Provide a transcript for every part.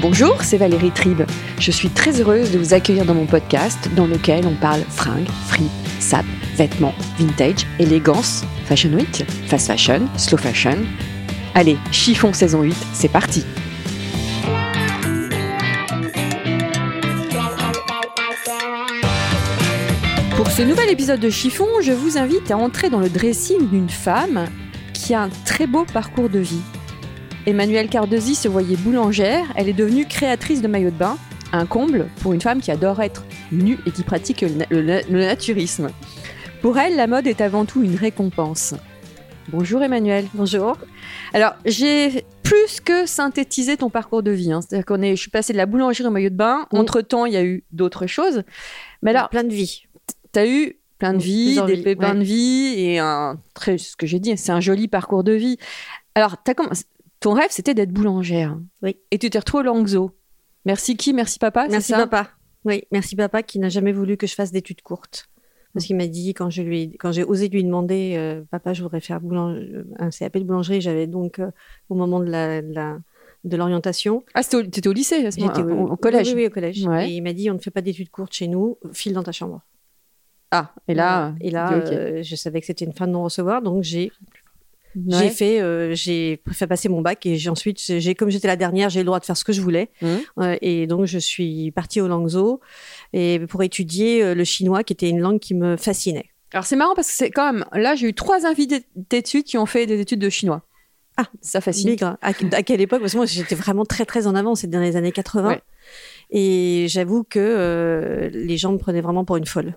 Bonjour, c'est Valérie Tribe. Je suis très heureuse de vous accueillir dans mon podcast dans lequel on parle fringues, fripe, sap, vêtements, vintage, élégance, fashion week, fast fashion, slow fashion. Allez, chiffon saison 8, c'est parti Pour ce nouvel épisode de Chiffon, je vous invite à entrer dans le dressing d'une femme qui a un très beau parcours de vie. Emmanuelle Cardesi se voyait boulangère, elle est devenue créatrice de maillots de bain, un comble pour une femme qui adore être nue et qui pratique le, le- le naturisme. Pour elle, la mode est avant tout une récompense. Bonjour Emmanuel. Bonjour. Alors, j'ai plus que synthétisé ton parcours de vie. hein. C'est-à-dire qu'on est, je suis passée de la boulangerie au maillot de bain. Entre-temps, il y a eu d'autres choses. Mais alors, plein de vie. tu as eu plein de plusieurs des vies, pépins ouais. de vie et un très, ce que j'ai dit, c'est un joli parcours de vie. Alors, t'as commencé- ton rêve, c'était d'être boulangère. Oui. Et tu t'es retrouvée au Langzo. Merci qui? Merci papa Merci ça? papa. Oui, merci papa qui n'a jamais voulu que je fasse d'études courtes. Parce qu'il m'a dit quand je lui ai- quand j'ai osé lui demander euh, papa je voudrais faire euh, un CAP de boulangerie j'avais donc euh, au moment de la, de la- de l'orientation Ah, c'était au, t'étais au lycée, à ce moment- au, au collège. oui, oui, au collège Ouais. et il m'a dit on ne fait pas d'études courtes chez nous file dans ta chambre Ah, et là, et là tu euh, je savais que c'était une fin de non recevoir donc j'ai Ouais. J'ai fait, euh, j'ai fait passer mon bac et j'ai ensuite, j'ai comme j'étais la dernière, j'ai le droit de faire ce que je voulais. Mhm. Euh, et donc je suis partie au Langzhou et pour étudier euh, le chinois, qui était une langue qui me fascinait. Alors c'est marrant parce que c'est quand même là j'ai eu trois invités d'études qui ont fait des études de chinois. Ah, ça fascine. Bigre. À, à quelle époque? Parce que moi j'étais vraiment très très en avance, c'était dans les années 80. Ouais. Et j'avoue que euh, les gens me prenaient vraiment pour une folle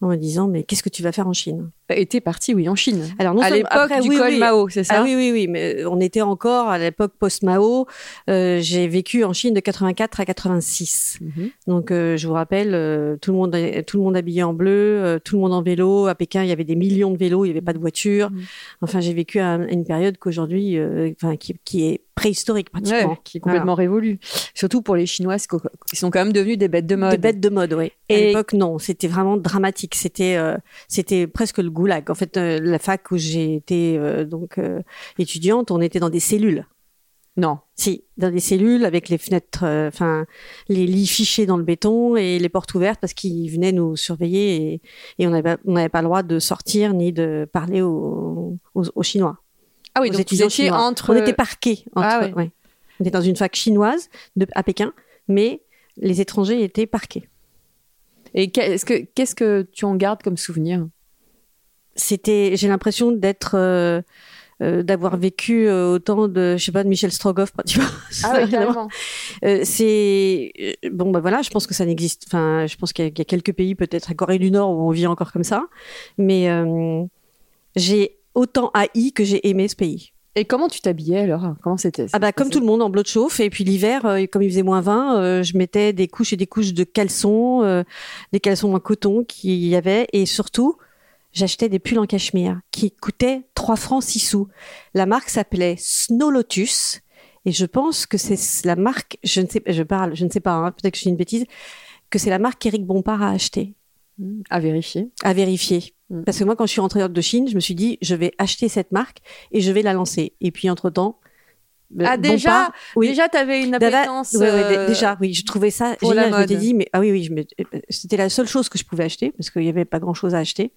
en me disant mais qu'est-ce que tu vas faire en Chine? Et t'es parti oui en Chine. Alors non à l'époque du oui, col oui. Mao, c'est ça? Ah oui, oui, oui, mais on était encore à l'époque post-Mao. Euh, j'ai vécu en Chine de 84 à 86. Mhm. Donc, euh, je vous rappelle, euh, tout le monde, tout le monde habillé en bleu, euh, tout le monde en vélo. À Pékin, il y avait des millions de vélos, il n'y avait pas de voitures. Mhm. Enfin, j'ai vécu à une période qu'aujourd'hui, euh, enfin, qui, qui est préhistorique pratiquement. Ouais, qui est complètement révolu. Surtout pour les Chinois, c'est qu'au- ils sont quand même devenus des bêtes de mode. Des bêtes de mode, oui. À Et- l'époque, non, c'était vraiment dramatique. C'était, euh, c'était presque le goulag. En fait, euh, la fac où j'ai été euh, donc euh, étudiante, on était dans des cellules. Non. Si, dans des cellules avec les fenêtres, euh, enfin les lits fichés dans le béton et les portes ouvertes parce qu'ils venaient nous surveiller et, et on n'avait pas, on n'avait pas le droit de sortir ni de parler aux, aux, aux Chinois. Ah oui, aux donc étudiants étiez chinois. entre. On était parqués. Entre, Ah ouais. ouais. On était dans une fac chinoise de, à Pékin, mais les étrangers étaient parqués. Et qu'est-ce que qu'est-ce que tu en gardes comme souvenir? C'était, j'ai l'impression d'être, euh, euh, d'avoir vécu euh, autant de, je sais pas, de Michel Strogoff, tu vois. Ah oui. Euh, c'est euh, bon bah voilà je pense que ça n'existe enfin je pense qu'il y, y a quelques pays peut-être à Corée du Nord où on vit encore comme ça mais euh, j'ai autant haï que j'ai aimé ce pays. Et comment tu t'habillais alors? Comment c'était? Ah bah comme tout le monde en bleu de chauffe. Et puis l'hiver euh, comme il faisait moins 20 euh, je mettais des couches et des couches de caleçons euh, des caleçons en coton qu'il y avait. Et surtout j'achetais des pulls en cachemire qui coûtaient 3 francs 6 sous. La marque s'appelait Snow Lotus. Et je pense que c'est la marque je ne sais je parle je ne sais pas hein, peut-être que je dis une bêtise que c'est la marque qu'Éric Bompard a acheté. À vérifier. à vérifier. Mm. Parce que moi, quand je suis rentrée de Chine, je me suis dit, je vais acheter cette marque et je vais la lancer. Et puis, entre-temps, Ah Bompard- déjà, oui. déjà t'avais une appétence. ouais, ouais, euh, dé- déjà, oui, je trouvais ça pour la génial. Je m'étais dit, mais ah oui, oui, me- c'était la seule chose que je pouvais acheter parce qu'il n'y avait pas grand-chose à acheter.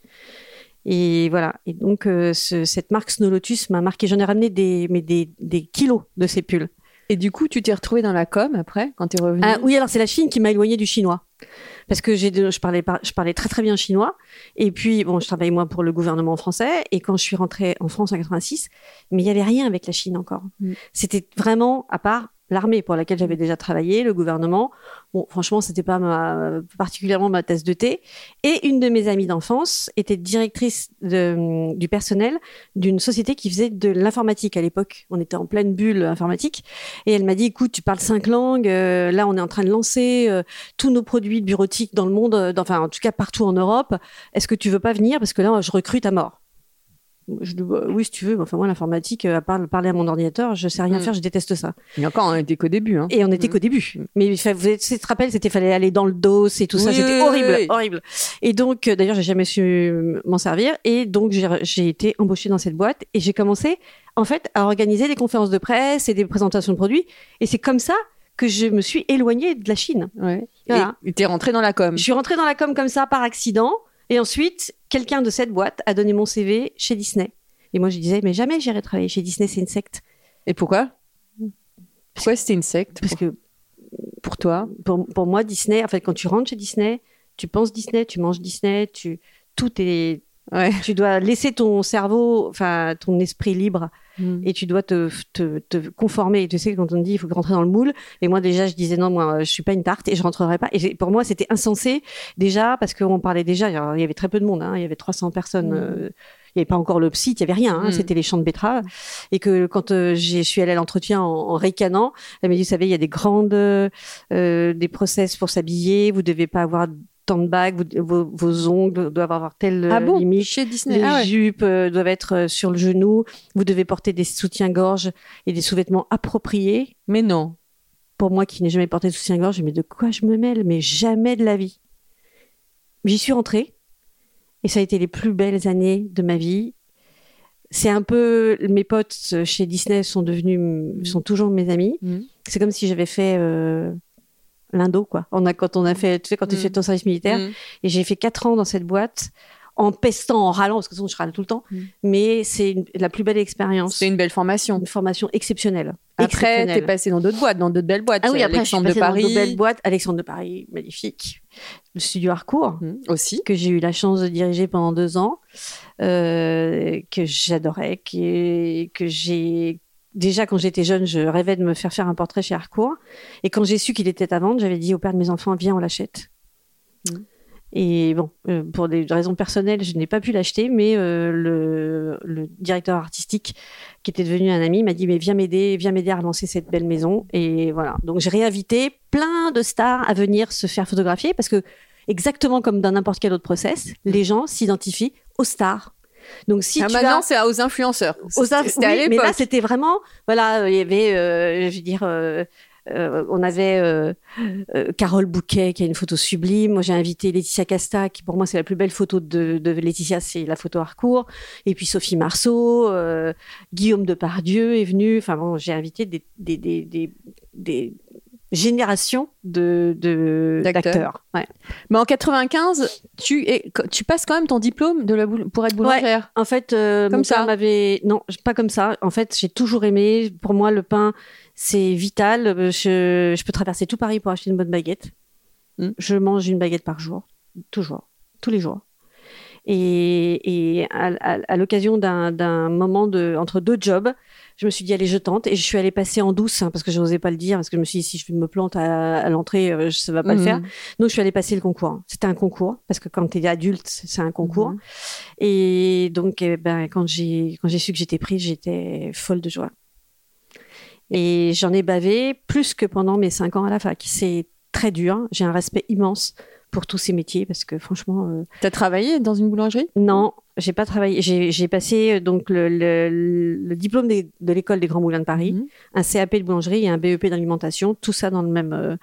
Et voilà. Et donc, euh, ce- cette marque Snow Lotus m'a marqué. J'en ai ramené des, mais des, des kilos de ces pulls. Et du coup, tu t'es retrouvée dans la com après, quand t'es revenue? Ah, oui, alors c'est la Chine qui m'a éloignée du chinois. Parce que j'ai, je parlais, pas- je parlais très très bien chinois. Et puis, bon, je travaillais moi pour le gouvernement français. Et quand je suis rentrée en France en 86, mais il y avait rien avec la Chine encore. Mm. C'était vraiment, à part l'armée pour laquelle j'avais déjà travaillé, le gouvernement. Bon, franchement, c'était pas ma, particulièrement ma tasse de thé. Et une de mes amies d'enfance était directrice de, du personnel d'une société qui faisait de l'informatique à l'époque. On était en pleine bulle informatique. Et elle m'a dit, écoute, tu parles cinq langues. euh, là, on est en train de lancer euh, tous nos produits bureautiques dans le monde, euh, dans- enfin, en tout cas partout en Europe. Est-ce que tu veux pas venir? Parce que là, je recrute à mort. Je oui, si tu veux. Enfin, moi, l'informatique, euh, à part parler à mon ordinateur, je sais rien Mm. faire, je déteste ça. Et encore, on était qu'au début. Hein. Et on n'était Mm. qu'au début. Mais vous te rappelles, c'était fallait aller dans le dos et tout ça. C'était oui, horrible, oui. horrible. Et donc, euh, d'ailleurs, j'ai jamais su m'en servir. Et donc, j'ai été embauchée dans cette boîte et j'ai commencé, en fait, à organiser des conférences de presse et des présentations de produits. Et c'est comme ça que je me suis éloignée de la Chine. Ouais. Voilà. Et t'es rentré dans la com. Je suis rentrée dans la com comme ça par accident. Et ensuite, quelqu'un de cette boîte a donné mon CV chez Disney. Et moi, je disais, mais jamais j'irai travailler chez Disney, c'est une secte. Et pourquoi? Pourquoi c'était une secte? Parce que pour toi? pour, pour moi, Disney, en fait, quand tu rentres chez Disney, tu penses Disney, tu manges Disney, tu, tout est, Ouais. tu dois laisser ton cerveau, enfin, ton esprit libre Mm. et tu dois te, te, te conformer. Tu sais, quand on dit il faut rentrer dans le moule, et moi déjà, je disais non, moi, je suis pas une tarte et je rentrerai pas. Et pour moi, c'était insensé déjà parce qu'on parlait déjà, alors, il y avait très peu de monde, hein, il y avait 300 personnes. Mm. euh, il n'y avait pas encore le site, il y avait rien, hein, Mm. c'était les champs de betteraves. Et que quand euh, je suis allée à l'entretien en, en ricanant, elle m'a dit, vous savez, il y a des grandes, euh, des process pour s'habiller, vous devez pas avoir tant de bagues, vous- vos, vos ongles doivent avoir telle euh, Ah bon? limite. Chez Disney. Les Ah ouais. jupes euh, doivent être euh, sur le genou. Vous devez porter des soutiens-gorge et des sous-vêtements appropriés. Mais non. Pour moi qui n'ai jamais porté de soutien-gorge, mais de quoi je me mêle? Mais jamais de la vie. J'y suis rentrée et ça a été les plus belles années de ma vie. C'est un peu mes potes euh, chez Disney sont devenus, sont toujours mes amis. Mm. C'est comme si j'avais fait euh, l'indo quoi. On a quand on a fait, tu sais, quand tu Mm. fais ton service militaire. Mm. Et j'ai fait quatre ans dans cette boîte en pestant, en râlant, parce que sinon je râle tout le temps. Mm. Mais c'est la plus belle expérience. C'était une belle formation. une formation exceptionnelle. Après, t'es passé dans d'autres boîtes, dans d'autres belles boîtes. Ah oui, après, je suis Alexandre de passée dans Paris. de belles boîtes. Alexandre de Paris, magnifique. Le studio Harcourt. Aussi. que j'ai eu la chance de diriger pendant deux ans, euh, que j'adorais, qui- que j'ai... Déjà, quand j'étais jeune, je rêvais de me faire faire un portrait chez Harcourt. Et quand j'ai su qu'il était à vendre, j'avais dit au père de mes enfants, viens, on l'achète. Mm. Et bon, euh, pour des raisons personnelles, je n'ai pas pu l'acheter, mais euh, le, le directeur artistique, qui était devenu un ami, m'a dit mais viens m'aider, viens m'aider à relancer cette belle maison. Et voilà. Donc j'ai réinvité plein de stars à venir se faire photographier parce que exactement comme dans n'importe quel autre process, les gens s'identifient aux stars. Donc si Ah, tu maintenant, as c'est aux influenceurs. aux inf- à mais là c'était vraiment voilà il y avait euh, je veux dire euh, euh, on avait Carole Bouquet qui a une photo sublime. Moi, j'ai invité Laetitia Casta, qui pour moi c'est la plus belle photo de, de Laetitia, c'est la photo Harcourt. Et puis Sophie Marceau, Guillaume Depardieu est venu. Enfin bon, j'ai invité des, des, des, des, des générations de de- D'acteurs. Ouais. Mais en 95, tu, es, tu passes quand même ton diplôme de la boul- pour être boulangère. En fait, euh, Comme mon ça père m'avait non, pas comme ça. En fait, j'ai toujours aimé. Pour moi, le pain, c'est vital. Euh, Je, je peux traverser tout Paris pour acheter une bonne baguette. Mm. Je mange une baguette par jour, toujours, tous les jours. Et, et à, à- à l'occasion d'un d'un moment de entre deux jobs, je me suis dit allez je tente et je suis allée passer en douce hein, parce que je n'osais pas le dire parce que je me suis dit si je me plante à, à l'entrée, euh, ça va pas le Mhm. faire. Donc je suis allée passer le concours. C'était un concours parce que quand tu es adulte, c'est un concours. Mhm. Et donc, eh ben, quand j'ai quand j'ai su que j'étais prise, j'étais folle de joie. Et j'en ai bavé plus que pendant mes cinq ans à la fac. C'est très dur. J'ai un respect immense pour tous ces métiers parce que franchement, euh, T'as travaillé dans une boulangerie? Non, j'ai pas travaillé. J'ai passé euh, donc le, le- le diplôme des- de l'école des Grands Moulins de Paris, Mhm. un CAP de boulangerie et un BEP d'alimentation, tout ça dans le même euh,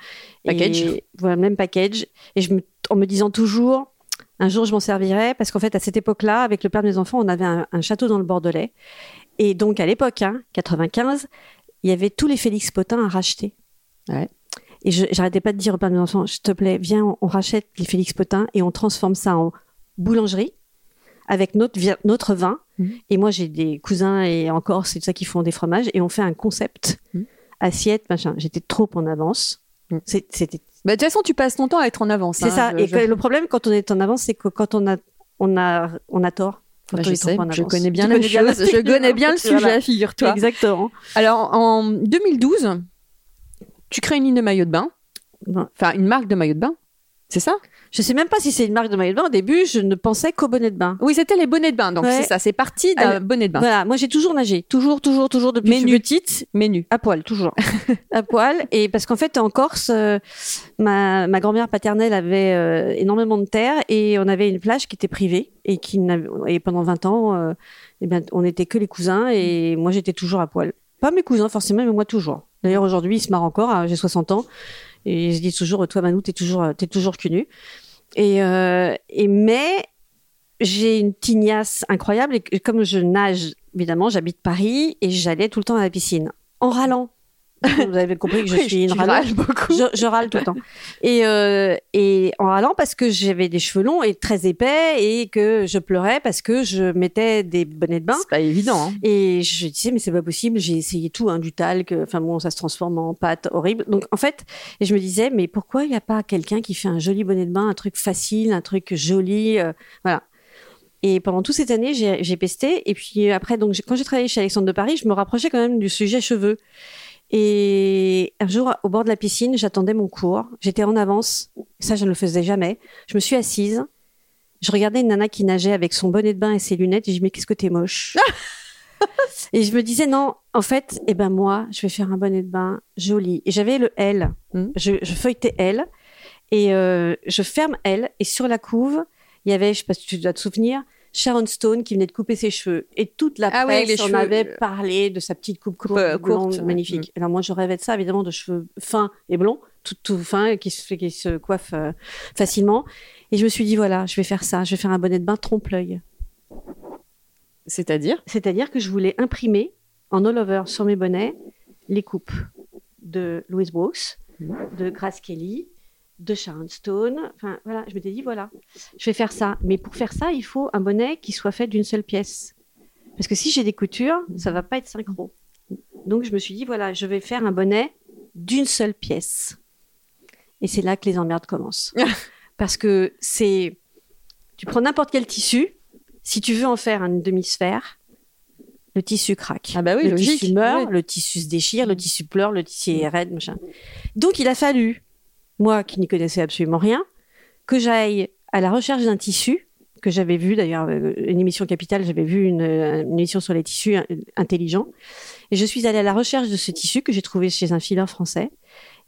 Package. et- voilà, même package. Et je me, en me disant toujours, un jour je m'en servirai, parce qu'en fait à cette époque-là, avec le père de mes enfants, on avait un, un château dans le Bordelais. Et donc à l'époque, hein, 95, il y avait tous les Félix Potin à racheter. Ouais. Et je j'arrêtais pas de dire au père de mes enfants, s'il te plaît, viens, on, on rachète les Félix Potin et on transforme ça en boulangerie avec notre, notre vin. Mhm. Et moi, j'ai des cousins et encore, c'est ça qui font des fromages. Et on fait un concept, Mhm. assiette, machin. J'étais trop en avance. Mhm. C'était Bah, de toute façon, tu passes ton temps à être en avance. c'est hein. ça. Je- et je- le problème quand on est en avance, c'est que quand on a, on a, on a tort. Bah, je sais, je connais bien la chose, je connais bien le sujet, Voilà. figure-toi. Exactement. Alors, en 2012, tu crées une ligne de maillot de bain, enfin une marque de maillot de bain. C'est ça? Je sais même pas si c'est une marque de maillot de bain. Au début, je ne pensais qu'au bonnet de bain. Oui, c'était les bonnets de bain. Donc Ouais. c'est ça, c'est parti d'un bonnet de bain. Voilà, moi j'ai toujours nagé, toujours, toujours, toujours depuis Mais que je suis nu. petite, Menu. à poil, toujours, à poil. Et parce qu'en fait, en Corse, euh, ma, ma grand-mère paternelle avait euh, énormément de terre et on avait une plage qui était privée et qui et pendant 20 ans, euh, eh bien, on n'était que les cousins et moi j'étais toujours à poil. Pas mes cousins forcément, mais moi toujours. D'ailleurs aujourd'hui, ils se marrent encore. hein, j'ai 60 ans et se disent toujours, toi Manou, t'es toujours, t'es toujours cul nu. Et, euh, et mais j'ai une tignasse incroyable et comme je nage, évidemment, j'habite Paris et j'allais tout le temps à la piscine en râlant. Vous avez compris que je suis une râles beaucoup. Je, je râle tout le temps. Et, euh, et en râlant parce que j'avais des cheveux longs et très épais et que je pleurais parce que je mettais des bonnets de bain. C'est pas évident. hein. Et je disais, mais c'est pas possible, j'ai essayé tout, hein, du talc, euh, enfin bon, ça se transforme en pâte horrible. Donc en fait, et je me disais, mais pourquoi il n'y a pas quelqu'un qui fait un joli bonnet de bain, un truc facile, un truc joli, euh, voilà. Et pendant toutes ces années, j'ai pesté. Et puis après, donc quand j'ai travaillé chez Alexandre de Paris, je me rapprochais quand même du sujet cheveux. Et un jour, au bord de la piscine, j'attendais mon cours. J'étais en avance. Ça, je ne le faisais jamais. Je me suis assise. Je regardais une nana qui nageait avec son bonnet de bain et ses lunettes. Et je dis, mais qu'est-ce que t'es moche? et je me disais, non, en fait, eh ben moi, je vais faire un bonnet de bain joli. Et j'avais le L. Mhm. Je, je feuilletais L. Et euh, je ferme L. Et sur la couve, il y avait, je sais pas si tu dois te souvenir, Sharon Stone qui venait de couper ses cheveux. Et toute la Ah oui, presse les en cheveux, avait euh, parlé de sa petite coupe courte, euh, blonde, courte, magnifique. Alors moi, je rêvais de ça, évidemment, de cheveux fins et blonds, tout, tout fins, qui se, qui se coiffent euh, facilement. Et je me suis dit, voilà, je vais faire ça. Je vais faire un bonnet de bain trompe-l'œil. C'est-à-dire? C'est-à-dire que je voulais imprimer en all over sur mes bonnets les coupes de Louise Brooks, de Grace Kelly, de Sharon Stone. Enfin, voilà, je m'étais dit, voilà, je vais faire ça. Mais pour faire ça, il faut un bonnet qui soit fait d'une seule pièce. Parce que si j'ai des coutures, ça va pas être synchro. Donc, je me suis dit, voilà, je vais faire un bonnet d'une seule pièce. Et c'est là que les emmerdes commencent. Parce que c'est. Tu prends n'importe quel tissu, si tu veux en faire une demi-sphère, le tissu craque. Ah bah oui, le logique. tissu meurt, Oui. le tissu se déchire, le tissu pleure, le tissu est raide, machin. Donc il a fallu, moi qui n'y connaissais absolument rien, que j'aille à la recherche d'un tissu que j'avais vu d'ailleurs euh, une émission Capitale, j'avais vu une, euh, une émission sur les tissus euh, intelligents et je suis allée à la recherche de ce tissu que j'ai trouvé chez un fileur français,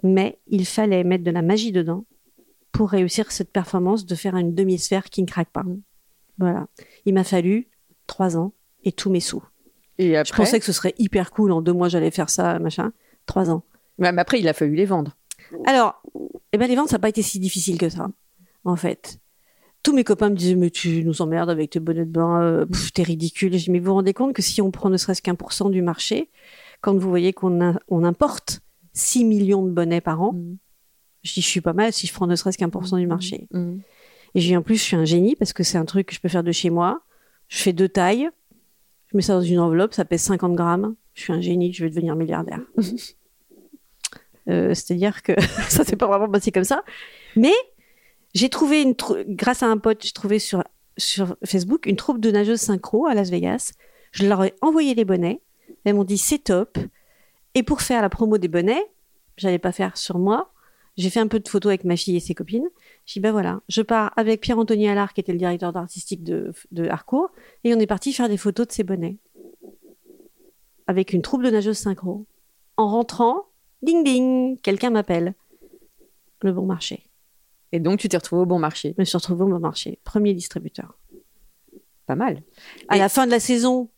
mais il fallait mettre de la magie dedans pour réussir cette performance de faire une demi-sphère qui ne craque pas. Voilà. Il m'a fallu trois ans et tous mes sous. Et Je pensais que ce serait hyper cool. En deux mois, j'allais faire ça, machin. Trois ans. Mais après, il a fallu les vendre. Alors, eh ben, les ventes, ça n'a pas été si difficile que ça, en fait. Tous mes copains me disaient, mais tu nous emmerdes avec tes bonnets de bain, euh, t'es ridicule. Je dis, mais vous vous rendez compte que si on prend ne serait-ce qu'un pour cent du marché, quand vous voyez qu'on on importe 6 millions de bonnets par an, Mm. je dis, je suis pas mal si je prends ne serait-ce qu'un pour cent du marché. Mm. Et j'ai en plus, je suis un génie parce que c'est un truc que je peux faire de chez moi. Je fais deux tailles. Je mets ça dans une enveloppe, ça pèse 50 grammes. Je suis un génie, je vais devenir milliardaire. Euh, C'est-à-dire que ça s'est pas vraiment passé comme ça. Mais j'ai trouvé, une grâce à un pote, j'ai trouvé sur, sur Facebook une troupe de nageuses synchro à Las Vegas. Je leur ai envoyé les bonnets. Elles m'ont dit c'est top. Et pour faire la promo des bonnets, j'allais pas faire sur moi. J'ai fait un peu de photos avec ma fille et ses copines. Je dis, ben voilà, je pars avec Pierre-Anthony Allard, qui était le directeur artistique de, de Harcourt, et on est parti faire des photos de ces bonnets. Avec une troupe de nageuses synchro. En rentrant, ding ding, quelqu'un m'appelle. Le bon marché. Et donc, tu t'es retrouvé au bon marché. Je me suis retrouvée au bon marché. Premier distributeur. Pas mal. À Et- la fin de la saison,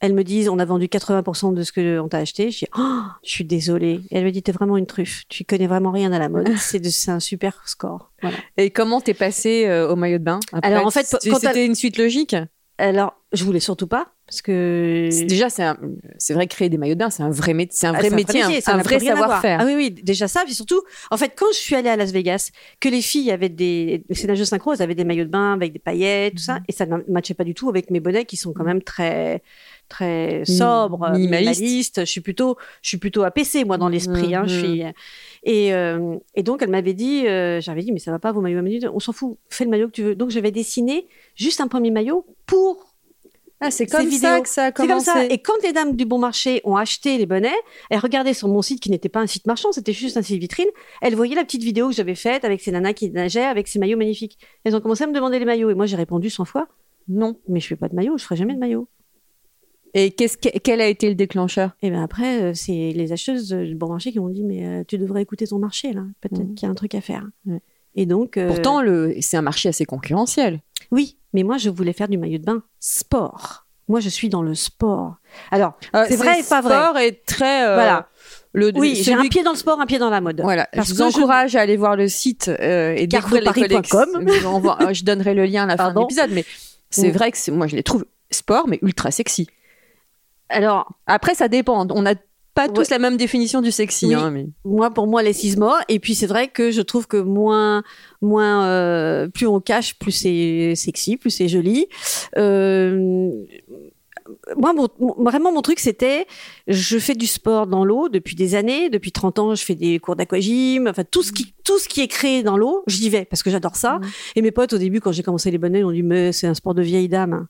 elles me disent, on a vendu 80% de ce qu'on t'a acheté. Je dis, oh, je suis désolée. Et elle me dit, t'es vraiment une truffe. Tu connais vraiment rien à la mode. C'est un super score. Voilà. Et comment t'es passé euh, au maillot de bain après Alors, en fait, c'était une suite logique? Alors, je voulais surtout pas, parce que. Déjà, c'est un- c'est vrai créer des maillots de bain, c'est un vrai métier, c'est un Ah, vrai métier, un, ça un n'a vrai savoir-faire. Ah oui, oui, déjà ça. Puis surtout, en fait, quand je suis allée à Las Vegas, que les filles avaient des. Ces nageuses synchro, elles avaient des maillots de bain avec des paillettes, tout Mhm. ça. Et ça ne matchait pas du tout avec mes bonnets qui sont quand même très très sobres, Minimaliste. minimalistes. Je suis plutôt, je suis plutôt APC moi dans l'esprit. hein, je Mhm. suis et, euh, et donc elle m'avait dit, euh, j'avais dit mais ça va pas vos maillots. On s'en fout, fais le maillot que tu veux. Donc j'avais dessiné juste un premier maillot pour Ah, c'est Ces comme ça que ça a C'est comme commencé. ça. Et quand les dames du bon marché ont acheté les bonnets, elles regardaient sur mon site qui n'était pas un site marchand, c'était juste un site vitrine. Elles voyaient la petite vidéo que j'avais faite avec ces nanas qui nageaient avec ces maillots magnifiques. Elles ont commencé à me demander les maillots et moi j'ai répondu 100 fois Non. mais je fais pas de maillot, je ferai jamais de maillot. Et qu'est-ce que- quel a été le déclencheur? Et ben après euh, c'est les acheteuses du bon marché qui m'ont dit mais euh, tu devrais écouter ton marché là, peut-être Mhm. qu'il y a un truc à faire. Ouais. Et donc euh, Pourtant, le, c'est un marché assez concurrentiel. oui, mais moi je voulais faire du maillot de bain sport. Moi je suis dans le sport. Alors C'est vrai et pas vrai. sport est très. euh, Voilà. Le, oui, j'ai un pied dans le sport, un pied dans la mode. Voilà, Parce je que vous je- encourage à aller voir le site euh, et découvrir les collections. Je, donnerai le lien à la fin de l'épisode, mais c'est vrai que c'est- moi je les trouve sport, mais ultra sexy. Alors Après, ça dépend. On n'a pas tous Ouais. la même définition du sexy. Oui. hein, mais... moi pour moi les six morts et puis c'est vrai que je trouve que moins moins euh, plus on cache plus c'est sexy plus c'est joli euh, moi mon- vraiment mon truc c'était je fais du sport dans l'eau depuis des années depuis 30 ans je fais des cours d'aquagym enfin tout ce qui tout ce qui est créé dans l'eau j'y vais parce que j'adore ça Mhm. et mes potes au début quand j'ai commencé les bonnets ils ont dit mais c'est un sport de vieille dame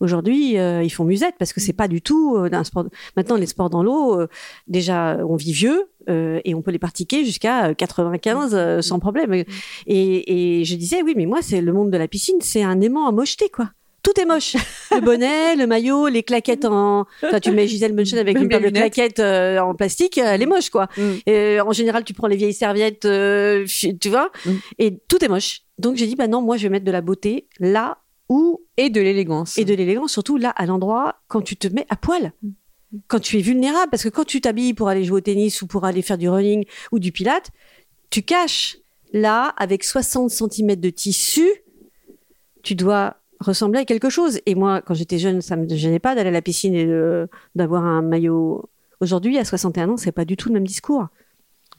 Aujourd'hui, euh, ils font musette parce que c'est pas du tout euh, un sport. Maintenant, les sports dans l'eau, euh, déjà, on vit vieux euh, et on peut les pratiquer jusqu'à euh, 95 euh, sans problème. Et, et je disais, oui, mais moi, c'est le monde de la piscine, c'est un aimant à mocheté, quoi. Tout est moche. Le bonnet, le maillot, les claquettes en. Enfin, tu mets Gisèle Bunchen avec Même une paire de claquettes euh, en plastique, elle est moche, quoi. Mm. Et, en général, tu prends les vieilles serviettes, euh, tu vois, Mm. et tout est moche. Donc j'ai dit, bah non, moi, je vais mettre de la beauté là où Et de l'élégance. et de l'élégance, surtout là, à l'endroit, quand tu te mets à poil. Quand tu es vulnérable, parce que quand tu t'habilles pour aller jouer au tennis ou pour aller faire du running ou du pilate, tu caches. Là, avec 60 cm de tissu, tu dois ressembler à quelque chose. Et moi, quand j'étais jeune, ça me gênait pas d'aller à la piscine et d'avoir un maillot. Aujourd'hui, à 61 ans, c'est pas du tout le même discours.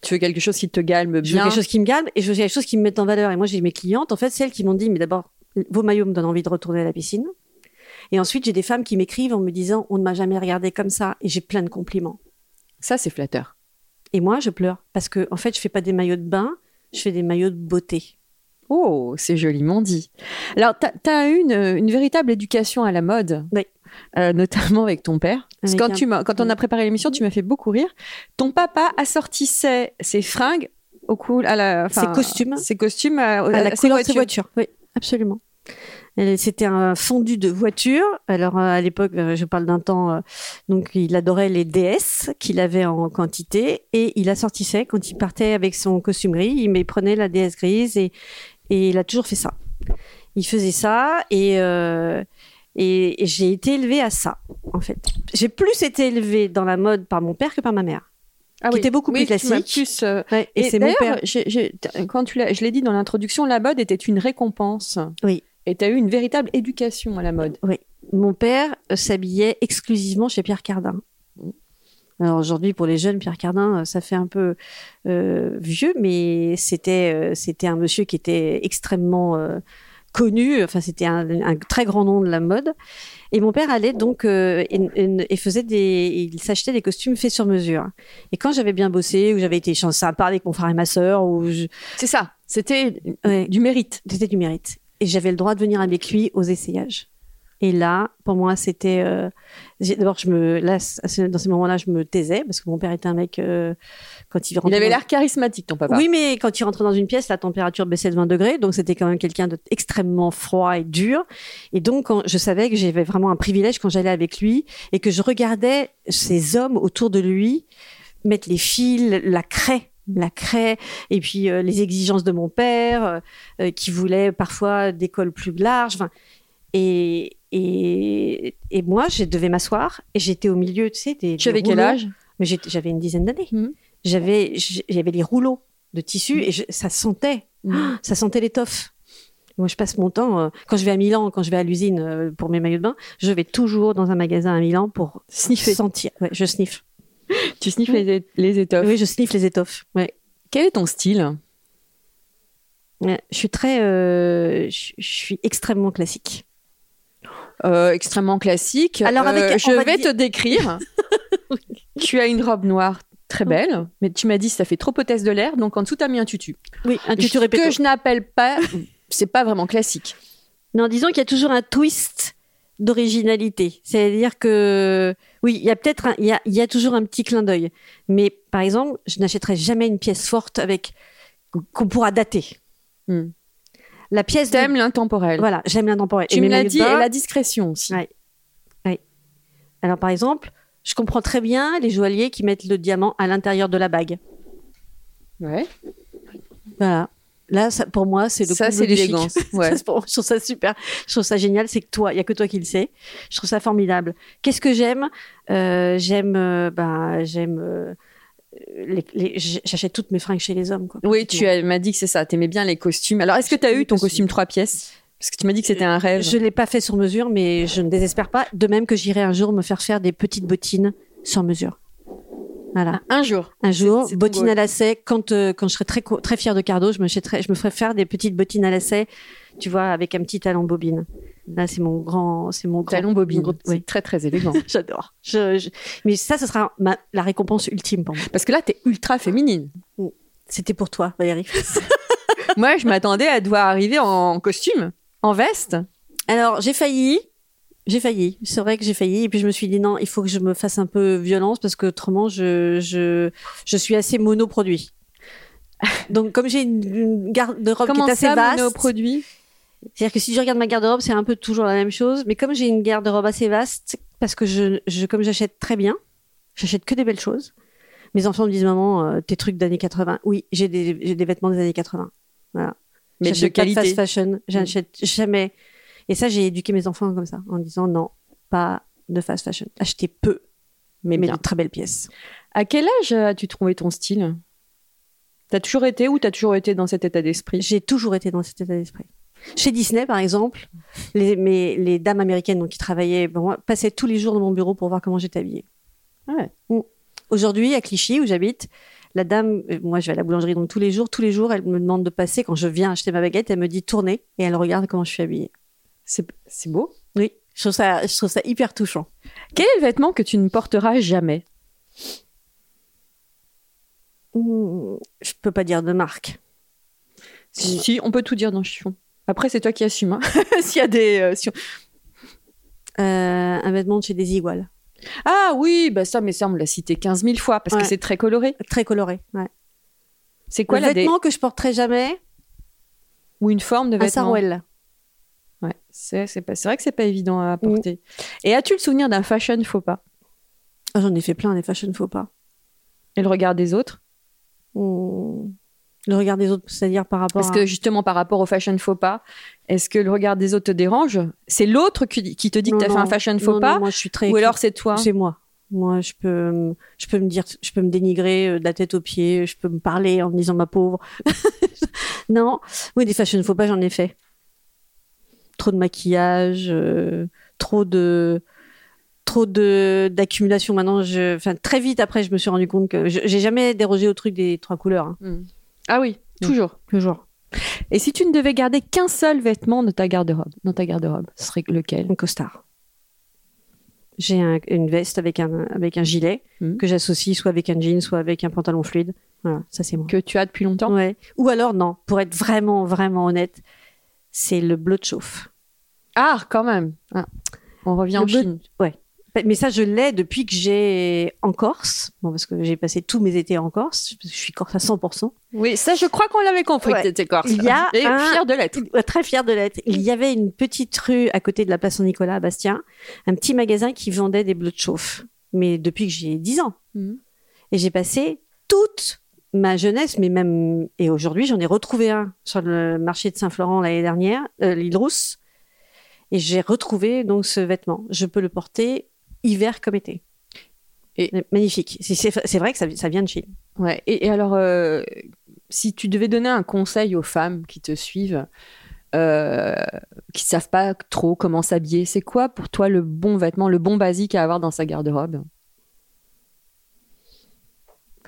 Tu veux quelque chose qui te calme Je veux bien. quelque chose qui me calme et je veux quelque chose qui me mette en valeur. Et moi, j'ai mes clientes, en fait, celles qui m'ont dit, mais d'abord, vos maillots me donnent envie de retourner à la piscine. Et ensuite, j'ai des femmes qui m'écrivent en me disant, on ne m'a jamais regardé comme ça. Et j'ai plein de compliments. Ça, c'est flatteur. Et moi, je pleure. Parce que, en fait, je fais pas des maillots de bain, je fais des maillots de beauté. Oh, c'est joliment dit. Alors, tu as eu une, une véritable éducation à la mode, Oui. Euh, notamment avec ton père. Parce Avec quand, un- tu m'as- quand on a préparé l'émission, tu m'as fait beaucoup rire. Ton papa assortissait ses fringues au cou à la, Ses costumes. ses costumes à, À la à couleur de ses voitures. voitures. Oui, absolument. C'était un fondu de voiture. Alors euh, à l'époque, euh, je parle d'un temps, euh, donc il adorait les DS qu'il avait en quantité et il assortissait quand il partait avec son costume gris. Il prenait la DS grise et, il a toujours fait ça. Il faisait ça et et, et j'ai été élevée à ça en fait. J'ai plus été élevée dans la mode par mon père que par ma mère. Ah Qui oui. était beaucoup Oui, plus classique. plus, euh, Ouais, et, Et, c'est mon père. quand tu l'as, je l'ai dit dans l'introduction, la mode était une récompense. Oui. Et tu as eu une véritable éducation à la mode. Mon père euh, s'habillait exclusivement chez Pierre Cardin. Alors aujourd'hui, pour les jeunes, Pierre Cardin, euh, ça fait un peu euh, vieux, mais c'était euh, c'était un monsieur qui était extrêmement connu. Enfin, c'était un, un très grand nom de la mode. Et mon père allait donc euh, et, et- faisait des, il s'achetait des costumes faits sur mesure. Et quand j'avais bien bossé, ou j'avais été chance sympa avec mon frère et ma sœur, ou je- C'est ça. C'était ouais, du mérite. c'était du mérite. Et j'avais le droit de venir avec lui aux essayages. Et là, pour moi, c'était. euh, D'abord, je me, là, dans ces moments-là, je me taisais parce que mon père était un mec euh, quand il Il rentrait. avait dans- l'air charismatique, ton papa. Oui, mais quand il rentrait dans une pièce, la température baissait de 20 degrés, donc c'était quand même quelqu'un d'extrêmement froid et dur. Et donc, quand, je savais que j'avais vraiment un privilège quand j'allais avec lui et que je regardais ces hommes autour de lui mettre les fils, la craie la craie et puis euh, les exigences de mon père euh, qui voulait parfois des cols plus larges et, et, et moi je devais m'asseoir et j'étais au milieu tu sais des, Tu avais quel âge? Mais j'avais une dizaine d'années Mhm. j'avais j'avais les rouleaux de tissu et je- ça sentait Mhm. ça sentait l'étoffe moi, je passe mon temps, euh, quand je vais à Milan, quand je vais à l'usine euh, pour mes maillots de bain, je vais toujours dans un magasin à Milan pour Sniffer. sentir. Ouais, je sniffe. Tu sniffes les, les étoffes. Oui, je sniffe les étoffes. Ouais. Quel est ton style? Ouais, Je suis très, euh, je je suis extrêmement classique. Euh, Extrêmement classique. Alors, avec- Euh, je va vais dire- te décrire. tu as une robe noire très belle, mais tu m'as dit ça fait trop hôtesse de l'air, donc en dessous t'as mis un tutu. Oui, un tutu Ce répéto. que je n'appelle pas, c'est pas vraiment classique. Non, disons qu'il y a toujours un twist d'originalité. C'est-à-dire que oui, il y a peut-être il y a, il y a toujours un petit clin d'œil. Mais par exemple, je n'achèterai jamais une pièce forte avec qu'on pourra dater. Hmm. La pièce de- T'aimes l'intemporel. voilà, j'aime l'intemporel. Tu Et me l'as dit, et la discrétion aussi. Ouais. Alors par exemple, je comprends très bien les joailliers qui mettent le diamant à l'intérieur de la bague. Ouais. Voilà. Là, ça, pour moi, c'est le Ça, c'est l'élégance. Ouais. Je trouve ça super. Je trouve ça génial. C'est que toi, il y a que toi qui le sais. Je trouve ça formidable. Qu'est-ce que j'aime? Euh, J'aime, euh, bah, j'aime. euh, les- les- J'achète toutes mes fringues chez les hommes. Quoi, Oui, tu as- m'as dit que c'est ça. T'aimais bien les costumes. Alors, est-ce que tu as eu ton costume trois pièces? Parce que tu m'as dit que c'était un rêve. Je l'ai pas fait sur mesure, mais je ne désespère pas. De même que j'irai un jour me faire faire des petites bottines sur mesure. Voilà. Un jour. Un jour, goal. à lacets. Quand euh, quand je serai très très fière de Cardo, je me je me ferai faire des petites bottines à lacets, tu vois, avec un petit talon bobine. Là, c'est mon grand, c'est mon grand Talon bobine. gros- oui, très, très élégant. j'adore. Je- je- Mais ça, ce sera ma- la récompense ultime pour moi. Parce que là, t'es ultra féminine. C'était pour toi, Valérie. Moi, je m'attendais à devoir arriver en costume, en veste. Alors, j'ai failli. J'ai failli. C'est vrai que j'ai failli. Et puis, je me suis dit, non, il faut que je me fasse un peu violence parce que autrement, je, je, je suis assez monoproduit. Donc, comme j'ai une, une garde-robe qui est assez ça, vaste. monoproduit? C'est-à-dire que si je regarde ma garde-robe, c'est un peu toujours la même chose. Mais comme j'ai une garde-robe assez vaste, parce que je, je comme j'achète très bien, j'achète que des belles choses. Mes enfants me disent, maman, euh, tes trucs d'années 80. Oui, j'ai des, des vêtements des années 80. Voilà. Mais de J'achète pas qualité. fast fashion. J'achète jamais. Et ça, j'ai éduqué mes enfants comme ça, en disant non, pas de fast fashion. Achetez peu, Mais, mais de très belles pièces. À quel âge as-tu trouvé ton style? T'as toujours été ou t'as toujours été dans cet état d'esprit? J'ai toujours été dans cet état d'esprit. Chez Disney, par exemple, les, mes- les dames américaines donc, qui travaillaient bon, passaient tous les jours dans mon bureau pour voir comment j'étais habillée. Ouais. Mm. Aujourd'hui, à Clichy, où j'habite, la dame, euh, moi je vais à la boulangerie donc tous les jours, tous les jours, elle me demande de passer. Quand je viens acheter ma baguette, elle me dit tournez et elle regarde comment je suis habillée. C'est beau. Oui, je trouve ça, je trouve ça hyper touchant. Quel est le vêtement que tu ne porteras jamais? Mm, Je peux pas dire de marque. si, si, on peut tout dire dans chiffon. Après, c'est toi qui assumes. hein. S'il y a des. euh, si on- Euh, un vêtement de chez Desigual. Ah oui, bah ça, mais ça, on me l'a cité 15 000 fois parce Ouais. que c'est très coloré. Très coloré. Ouais. C'est quoi le la vêtement que je porterai jamais, Ou une forme de un vêtement? Sarouel. Ouais, c'est c'est pas- c'est vrai que c'est pas évident à porter. Et as-tu le souvenir d'un fashion faux pas? Ah, J'en ai fait plein des fashion faux pas. Et le regard des autres? Mm. Le regard des autres, c'est-à-dire par rapport Parce à... que justement, par rapport au fashion faux pas, est-ce que le regard des autres te dérange? C'est l'autre qui, qui te dit Non, que tu as fait un fashion faux non, pas moi je suis très Ou alors c'est toi? C'est moi. Moi, je peux, je peux me dire, je peux me dénigrer euh, de la tête aux pieds, je peux me parler en me disant ma pauvre. non, oui, des fashion faux pas, j'en ai fait. Trop de maquillage, euh, trop de, trop de d'accumulation. Maintenant, je, enfin très vite après, je me suis rendu compte que je- j'ai jamais dérogé au truc des trois couleurs. hein. Hmm. Ah oui, Mm. toujours. Toujours. Et si tu ne devais garder qu'un seul vêtement de ta garde-robe, dans ta garde-robe, ce serait lequel? Un costard. J'ai un- une veste avec un avec un gilet Mhm. que j'associe soit avec un jean, soit avec un pantalon fluide. Voilà, ça c'est moi. que tu as depuis longtemps? Ouais. Ou alors non, pour être vraiment vraiment honnête, c'est le bleu de chauffe. Ah, quand même. Ah, On revient Le en Chine. Mais ça je l'ai depuis que j'ai en Corse. Bon parce que j'ai passé tous mes étés en Corse, je suis corse à 100%. Oui, ça, je crois qu'on l'avait compris Ouais. que corse. Il y a Et un- fière de l'être. Ouais, Très fière de l'être. Il y avait une petite rue à côté de la place Saint-Nicolas à Bastien, un petit magasin qui vendait des bleus de chauffe. Mais depuis que j'ai 10 ans. Mhm. Et j'ai passé toute ma jeunesse, mais même et aujourd'hui, j'en ai retrouvé un sur le marché de Saint-Florent l'année dernière, euh, l'île Rousse, et j'ai retrouvé donc ce vêtement. Je peux le porter hiver comme été. Et- magnifique. C'est- vrai que ça, ça vient de Chine. Ouais. Et, et alors, euh, si tu devais donner un conseil aux femmes qui te suivent, euh, qui savent pas trop comment s'habiller, c'est quoi pour toi le bon vêtement, le bon basique à avoir dans sa garde-robe?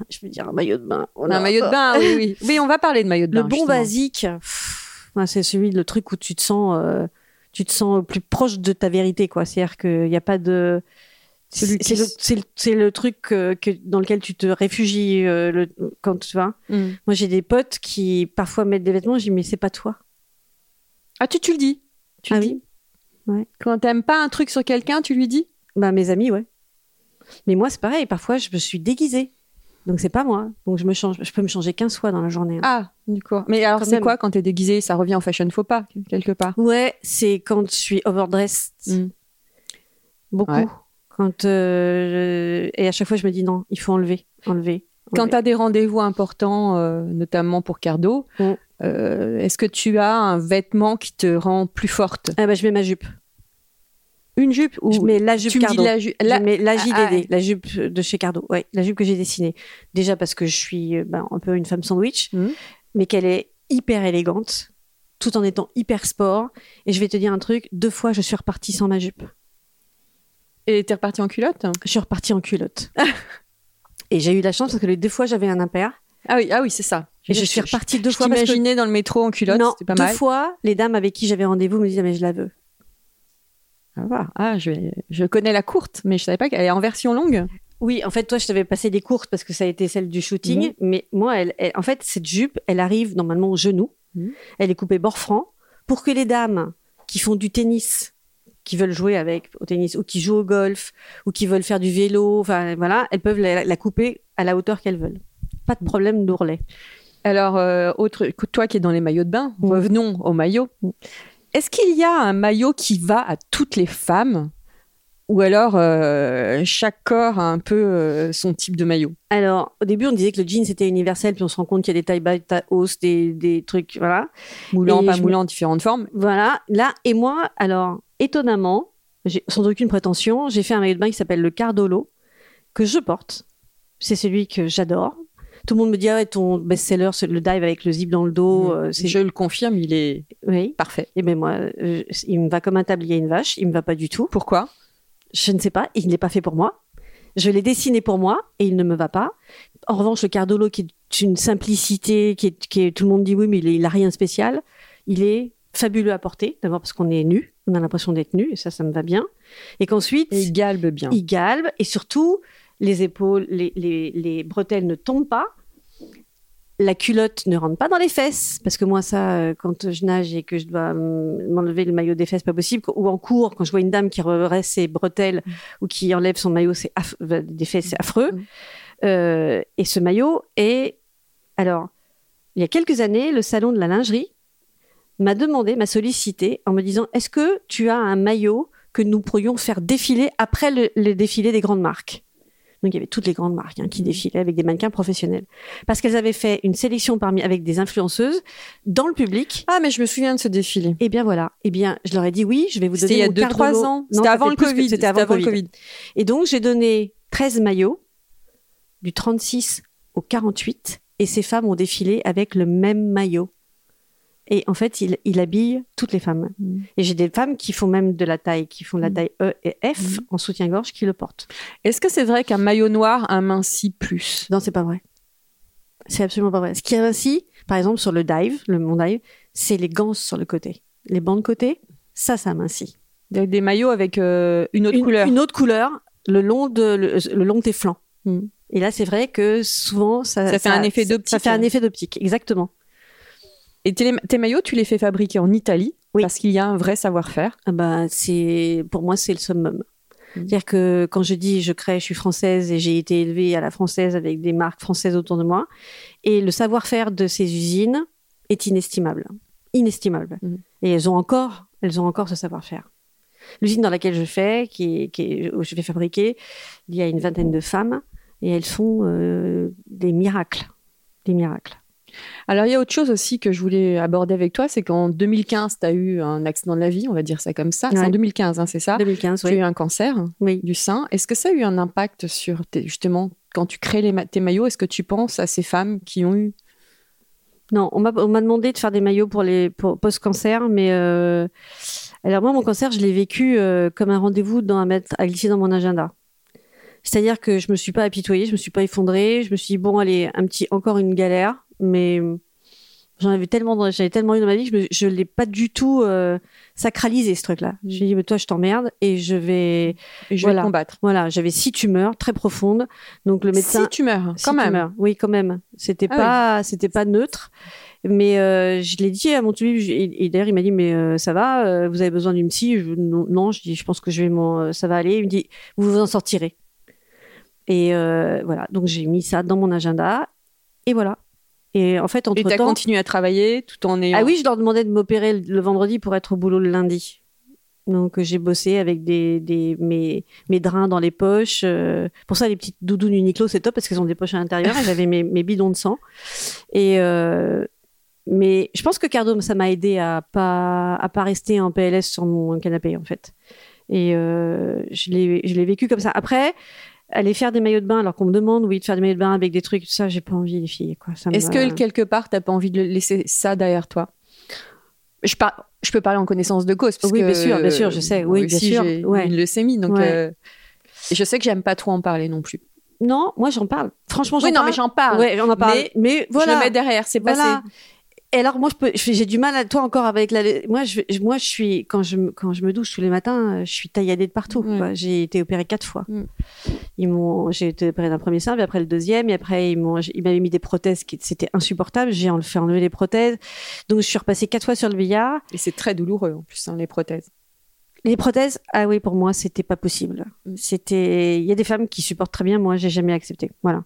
Je veux dire un maillot de bain. Oh Un maillot de bain, oui, oui. Oui, on va parler de maillot de bain. Le bon justement. basique, c'est celui le truc où tu te sens, euh, tu te sens plus proche de ta vérité, quoi. C'est-à-dire qu'il n'y a pas de C'est qui le, truc euh, que, dans lequel tu te réfugies euh, le, quand tu vas. Mm. Moi, j'ai des potes qui parfois mettent des vêtements. Je dis mais c'est pas toi. Ah, tu, tu le dis. Tu ah le oui. dis. Ouais. Quand t'aimes pas un truc sur quelqu'un, tu lui dis? Bah, mes amis, ouais. Mais moi, c'est pareil. Parfois, je me suis déguisée. Donc, c'est pas moi. Donc, je me change. Je peux me changer 15 fois dans la journée. hein. Ah, du coup. Mais alors, c'est quoi quand t'es déguisé Ça revient au fashion faux pas, quelque part. Ouais, c'est quand je suis overdressed. Mm. Beaucoup. Ouais. Quand euh, je- Et à chaque fois, je me dis non, il faut enlever. Enlever. Quand tu as des rendez-vous importants, euh, notamment pour Cardo, Mm. euh, est-ce que tu as un vêtement qui te rend plus forte? Ah bah, je mets ma jupe. Une jupe ou je mets la jupe tu me Cardo. la jupe Je mets la JDD, Ah, ah. la jupe de chez Cardo. Ouais, la jupe que j'ai dessinée. Déjà parce que je suis euh, ben, un peu une femme sandwich, Mhm. mais qu'elle est hyper élégante, tout en étant hyper sport. Et je vais te dire un truc, deux fois, je suis repartie sans ma jupe. Et t'es reparti en culotte? Je suis repartie en culotte. et j'ai eu la chance parce que les deux fois, j'avais un impair. Ah oui, ah oui, c'est ça. Et je suis repartie deux je fois que t'imaginais dans le métro en culotte, non, c'était pas deux mal. fois, les dames avec qui j'avais rendez-vous me disaient mais je la veux. Ah. Ah, je, vais- je connais la courte, mais je savais pas qu'elle est en version longue. Oui, en fait, toi, je t'avais passé des courtes parce que ça a été celle du shooting. Mhm. Mais moi, elle, elle- en fait, cette jupe, elle arrive normalement au genou. Mhm. Elle est coupée bord franc pour que les dames qui font du tennis, qui veulent jouer avec au tennis, ou qui jouent au golf, ou qui veulent faire du vélo, enfin voilà, elles peuvent la, la couper à la hauteur qu'elles veulent. Pas de problème d'ourlet. Alors, euh, autre, toi qui es dans les maillots de bain, revenons au maillot. Est-ce qu'il y a un maillot qui va à toutes les femmes ou alors euh, chaque corps a un peu euh, son type de maillot? Alors, au début, on disait que le jean c'était universel, puis on se rend compte qu'il y a des tailles bas, tailles hausses, des, des trucs, voilà. Moulant, Et pas je moulant, différentes formes. Voilà, là, et moi, alors, étonnamment, sans aucune prétention, j'ai fait un maillot de bain qui s'appelle le Cardolo, que je porte. C'est celui que j'adore. Tout le monde me dit, ah ouais, ton best-seller, le dive avec le zip dans le dos. c'est... Je le confirme, il est Oui. parfait. Et ben moi, euh, il me va comme un tablier à une vache, il me va pas du tout. Pourquoi? Je ne sais pas, il n'est pas fait pour moi. Je l'ai dessiné pour moi et il ne me va pas. En revanche, le Cardolo, qui est une simplicité, qui est, qui est- tout le monde dit oui, mais il, est- il a rien de spécial. Il est fabuleux à porter. D'abord parce qu'on est nu, on a l'impression d'être nu et ça, ça me va bien. Et qu'ensuite, il galbe bien. il galbe et surtout les épaules, les, les- les bretelles ne tombent pas. La culotte ne rentre pas dans les fesses parce que moi ça euh, quand je nage et que je dois hum, m'enlever le maillot des fesses pas possible ou en cours quand je vois une dame qui redresse ses bretelles ou qui enlève son maillot c'est euh, des fesses c'est affreux Mm. Euh, et ce maillot est alors il y a quelques années le salon de la lingerie m'a demandé m'a sollicité en me disant est-ce que tu as un maillot que nous pourrions faire défiler après le, le défilé des grandes marques? Donc il y avait toutes les grandes marques hein, qui défilaient avec des mannequins professionnels. Parce qu'elles avaient fait une sélection parmi avec des influenceuses dans le public. Ah, mais je me souviens de ce défilé. Et bien voilà. Eh bien, je leur ai dit oui, je vais vous C'était donner il y a mon 2-3 Cardolo. ans. C'était avant le Covid. C'était avant, le Covid. Et donc j'ai donné 13 maillots du 36 au 48 et ces femmes ont défilé avec le même maillot. Et en fait, il, il habille toutes les femmes. Mm. Et j'ai des femmes qui font même de la taille, qui font de la Mm. taille E et F Mm. en soutien-gorge, qui le portent. Est-ce que c'est vrai qu'un maillot noir amincit plus? Non, c'est pas vrai. C'est absolument pas vrai. Ce qui ainsi, par exemple, sur le dive, le mon dive, c'est les ganses sur le côté. Les bancs de côté, ça, ça amincit. Des des maillots avec euh, une autre une, couleur une autre couleur le long de le, le long de tes flancs. Et là, c'est vrai que souvent ça, Ça fait un effet Ça d'optique. fait un effet d'optique, exactement. Et tes, tes maillots, tu les fais fabriquer en Italie Oui. parce qu'il y a un vrai savoir-faire? Ah bah, c'est pour moi c'est le summum. Mm. C'est-à-dire que quand je dis je crée, je suis française et j'ai été élevée à la française avec des marques françaises autour de moi, et le savoir-faire de ces usines est inestimable, inestimable. Mm. Et elles ont encore, elles ont encore ce savoir-faire. L'usine dans laquelle je fais, qui est, qui est- où je vais fabriquer, il y a une vingtaine de femmes et elles font euh, des miracles, des miracles. Alors, il y a autre chose aussi que je voulais aborder avec toi, c'est qu'en 2015, tu as eu un accident de la vie, on va dire ça comme ça. C'est en 2015, hein, c'est ça? 2015, Tu as oui. eu un cancer oui. du sein. Est-ce que ça a eu un impact sur, tes- justement, quand tu crées les ma- tes maillots, est-ce que tu penses à ces femmes qui ont eu... Non, on m'a on m'a demandé de faire des maillots pour les pour post-cancer, mais euh, alors moi mon cancer, je l'ai vécu euh, comme un rendez-vous dans à mettre à glisser dans mon agenda. C'est-à-dire que je me suis pas apitoyée, je me suis pas effondrée, je me suis dit bon allez un petit encore une galère, mais J'en avais tellement, j'avais tellement eu dans ma vie que je, me- je l'ai pas du tout euh, sacralisé ce truc-là. Mm. J'ai dit, mais toi, je t'emmerde et je vais, Et je Voilà. vais combattre. voilà, j'avais six tumeurs très profondes. Donc le médecin, six quand même. tumeurs. Oui, quand même. C'était Ah pas, c'était pas neutre. Mais euh, je l'ai dit à mon tubi et, et d'ailleurs il m'a dit mais euh, ça va, vous avez besoin d'une psy? Je, non, non, je dis je pense que je vais m'en, ça va aller. Il me dit vous vous en sortirez. Et voilà, donc j'ai mis ça dans mon agenda et voilà. Et en fait Et entre t'as temps, continué à travailler tout en ayant. ah oui, je leur demandais de m'opérer le, vendredi pour être au boulot le lundi. Donc euh, j'ai bossé avec des, des mes, mes drains dans les poches. euh, pour ça, les petites doudounes Uniqlo, c'est top parce qu'elles ont des poches à l'intérieur. et J'avais mes, mes bidons de sang. Et euh, mais je pense que Cardo, ça m'a aidé à pas à pas rester en PLS sur mon canapé en fait. Et euh, je l'ai je l'ai vécu comme ça. Après, aller faire des maillots de bain alors qu'on me demande oui de faire des maillots de bain avec des trucs tout ça, j'ai pas envie les filles quoi. Est-ce que quelque part, t'as pas envie de laisser ça derrière toi? Je, par- je peux parler en connaissance de cause. Parce Oui, que, bien sûr, bien sûr, je sais. Oui, bien sûr. J'ai Ouais. une leucémie, donc. Ouais. euh, et je sais que j'aime pas trop en parler non plus. Non, moi j'en parle. Franchement, j'en Oui, non, parle. mais j'en parle. Ouais, on en parle. Mais Mais, Je voilà. le mets derrière, c'est passé. Et alors moi j'ai du mal à toi encore avec la. Moi je, moi je suis quand je me- quand je me douche tous les matins, euh, je suis tailladée de partout. Ouais. J'ai été opérée quatre fois. Mm. Ils m'ont, j'ai été opérée d'un premier sein, puis après le deuxième, et après ils m'ont, ils m'avaient mis des prothèses qui c'était insupportable. J'ai en- fait enlever les prothèses, donc je suis repassée quatre fois sur le billard. Et c'est très douloureux en plus, hein, les prothèses. Les prothèses, ah oui, pour moi, c'était pas possible. Mm. C'était, il y a des femmes qui supportent très bien, moi, j'ai jamais accepté. Voilà.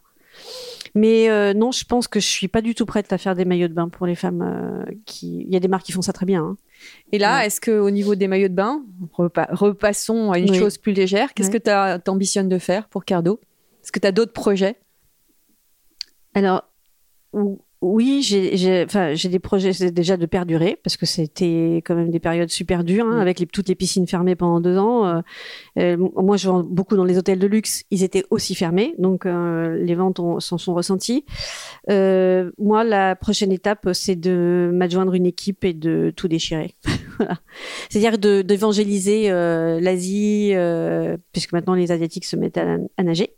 Mais euh, non, je pense que je suis pas du tout prête à faire des maillots de bain pour les femmes euh, qui. Il y a des marques qui font ça très bien. hein. Et là, Ouais. est-ce que au niveau des maillots de bain, repa- repassons à une Oui. chose plus légère, qu'est-ce Ouais. que tu ambitionnes de faire pour Cardo? Est-ce que tu as d'autres projets? Alors, ou- oui, j'ai, enfin, des projets déjà de perdurer parce que c'était quand même des périodes super dures hein, Mm. avec les, toutes les piscines fermées pendant deux ans. Euh, euh, moi, je vends beaucoup dans les hôtels de luxe, ils étaient aussi fermés, donc euh, les ventes s'en sont ressenties. Euh, moi, la prochaine étape, c'est de m'adjoindre une équipe et de tout déchirer. Voilà. C'est-à-dire d'évangéliser l'Asie, puisque maintenant les Asiatiques se mettent à, à nager,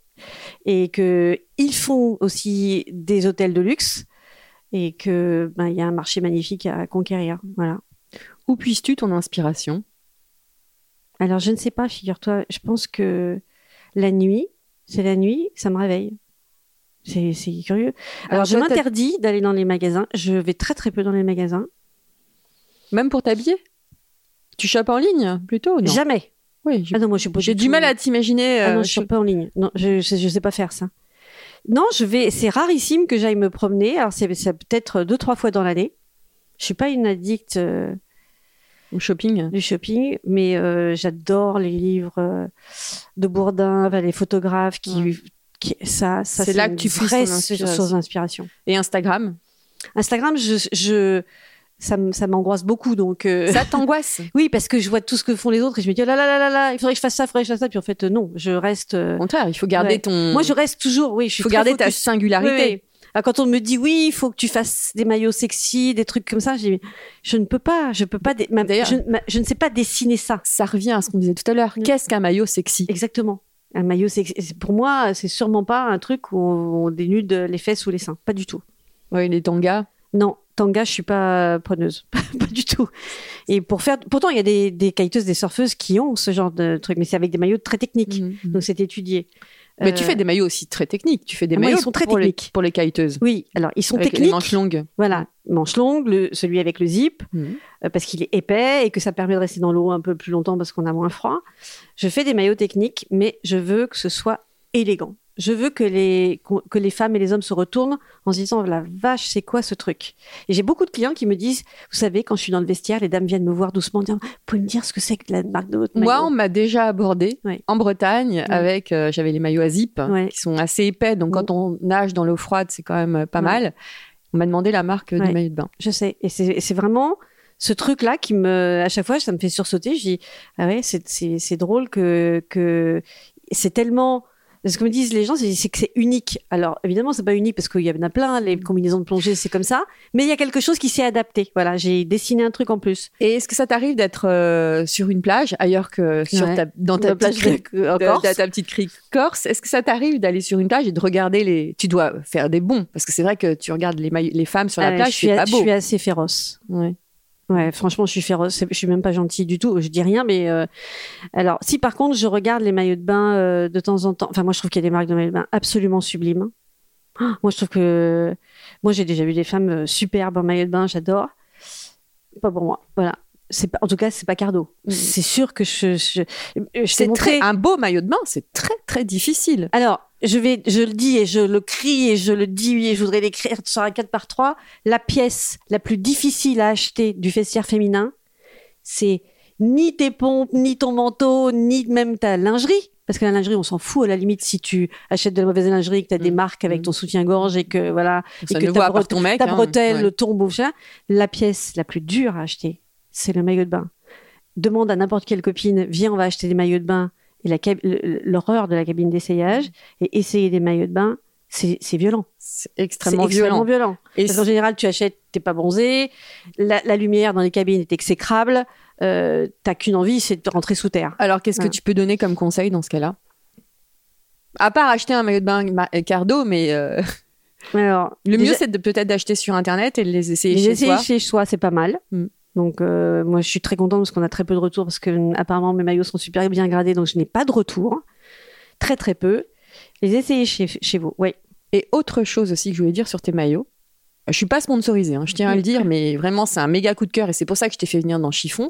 et que ils font aussi des hôtels de luxe, et que ben, y a un marché magnifique à conquérir. Voilà. Où puisses-tu ton inspiration? Alors je ne sais pas, figure-toi, je pense que la nuit, c'est la nuit, ça me réveille. C'est, curieux. Alors, Alors, je m'interdis d'aller dans les magasins. Je vais très très peu dans les magasins. Même pour t'habiller? Tu chopes en ligne plutôt non? Jamais. Oui, Ah j'ai du tout- mal à t'imaginer. Ah non, euh, je suis pas en ligne. Non, je, je sais pas faire ça. Non, je vais. C'est rarissime que j'aille me promener. Alors c'est, peut-être deux trois fois dans l'année. Je suis pas une addict euh, au shopping. du shopping, mais euh, j'adore les livres euh, de Bourdin, enfin, les photographes qui, Ouais. qui- ça, ça C'est là que tu puisses vraie ton inspiration. Et Instagram? Instagram, je, je ça, m'angoisse beaucoup, donc. euh, Ça t'angoisse? Oui, parce que je vois tout ce que font les autres et je me dis oh là là là là là, il faudrait que je fasse ça, il faudrait que je fasse ça, puis en fait euh, non, je reste. euh, Au contraire, il faut garder Ouais. ton. Moi, je reste toujours. Oui, je Il suis faut garder ta singularité. Oui, oui. Ah, Quand on me dit oui, il faut que tu fasses des maillots sexy, des trucs comme ça, je dis je ne peux pas, je peux pas. D'ailleurs- je, ne sais pas dessiner ça. Ça revient à ce qu'on disait tout à l'heure. Mm. Qu'est-ce qu'un maillot sexy? Exactement. Un maillot sexy, pour moi, c'est sûrement pas un truc où on, on dénude les fesses ou les seins, pas du tout. Oui, les tangas? Non, tanga, je suis pas preneuse, pas du tout. Et pour faire, pourtant il y a des, des des surfeuses qui ont ce genre de truc, mais c'est avec des maillots très techniques, Mhm. donc c'est étudié. Mais tu Euh, fais des maillots aussi très techniques. Tu fais des Ah, moi, maillots ils sont très pour, les, techniques. pour les kiteuses. Oui, alors ils sont avec techniques. les manches longues. Voilà, manche longue, le, celui avec le zip, Mhm. euh, parce qu'il est épais et que ça permet de rester dans l'eau un peu plus longtemps parce qu'on a moins froid. Je fais des maillots techniques, mais je veux que ce soit élégant. Je veux que les, que les femmes et les hommes se retournent en se disant la vache, c'est quoi ce truc? Et j'ai beaucoup de clients qui me disent, vous savez, quand je suis dans le vestiaire, les dames viennent me voir doucement, en disant, vous pouvez me dire ce que c'est que la marque de votre maillot? Moi, on m'a déjà abordé Ouais. en Bretagne avec. euh, J'avais les maillots à zip Ouais. qui sont assez épais. Donc, quand on nage dans l'eau froide, c'est quand même euh, pas mal. On m'a demandé la marque euh, du maillot de bain. Je sais. Et c'est vraiment ce truc-là qui me, à chaque fois, ça me fait sursauter. Je dis, ah ouais, c'est drôle que, que c'est tellement Ce que me disent les gens, c'est que c'est unique. Alors, évidemment, c'est pas unique parce qu'il y en a plein, les combinaisons de plongée, c'est comme ça. Mais il y a quelque chose qui s'est adapté. Voilà, j'ai dessiné un truc en plus. Et est-ce que ça t'arrive d'être euh, sur une plage ailleurs que sur Ouais. ta, dans ta La plage petite crique, en de- Corse. de ta petite crique corse Est-ce que ça t'arrive d'aller sur une plage et de regarder les Tu dois faire des bons parce que c'est vrai que tu regardes les, femmes sur la plage, je suis, c'est pas je suis assez féroce. Ouais. Ouais, franchement, je suis féroce. Je suis même pas gentille du tout. Je dis rien, mais euh, alors, si par contre, je regarde les maillots de bain euh, de temps en temps. Enfin, moi, je trouve qu'il y a des marques de maillots de bain absolument sublimes. Ah, moi, je trouve que moi, j'ai déjà vu des femmes euh, superbes en maillot de bain. J'adore. Pas pour moi. Voilà. C'est en tout cas, c'est pas Cardo. Mm. C'est sûr que je, je, je t'ai C'est très un beau maillot de bain, c'est très très difficile. Alors, je vais, je le dis et je le crie et je le dis et je voudrais l'écrire sur un 4 par 3. La pièce la plus difficile à acheter du vestiaire féminin, c'est ni tes pompes, ni ton manteau, ni même ta lingerie. Parce que la lingerie, on s'en fout à la limite si tu achètes de la mauvaise lingerie, que tu as des Mm. marques avec Mm. ton soutien-gorge et que voilà, Ça et que ta voit par brete- ton mec. ta hein. bretelle Ouais. tombe au. La pièce la plus dure à acheter, c'est le maillot de bain. Demande à n'importe quelle copine, viens, on va acheter des maillots de bain. Et l'horreur de la cabine d'essayage et essayer des maillots de bain, c'est violent. C'est extrêmement extrêmement violent. violent. Et Parce qu'en général, tu achètes, t'es pas bronzé, la, la lumière dans les cabines est exécrable, euh, t'as qu'une envie, c'est de rentrer sous terre. Alors, qu'est-ce que tu peux donner comme conseil dans ce cas-là? À part acheter un maillot de bain ma- Cardo, mais euh, Alors, le mieux c'est peut-être d'acheter sur internet et de les essayer Les chez essayer soi. chez soi, c'est pas mal. Mm. Donc, euh, moi, je suis très contente parce qu'on a très peu de retours parce que euh, apparemment mes maillots sont super bien gradés, donc je n'ai pas de retour. Très, très peu. Les essayer chez, chez vous, oui. Et autre chose aussi que je voulais dire sur tes maillots. Je suis pas sponsorisée, hein, je tiens à le dire, mais vraiment c'est un méga coup de cœur et c'est pour ça que je t'ai fait venir dans Chiffon.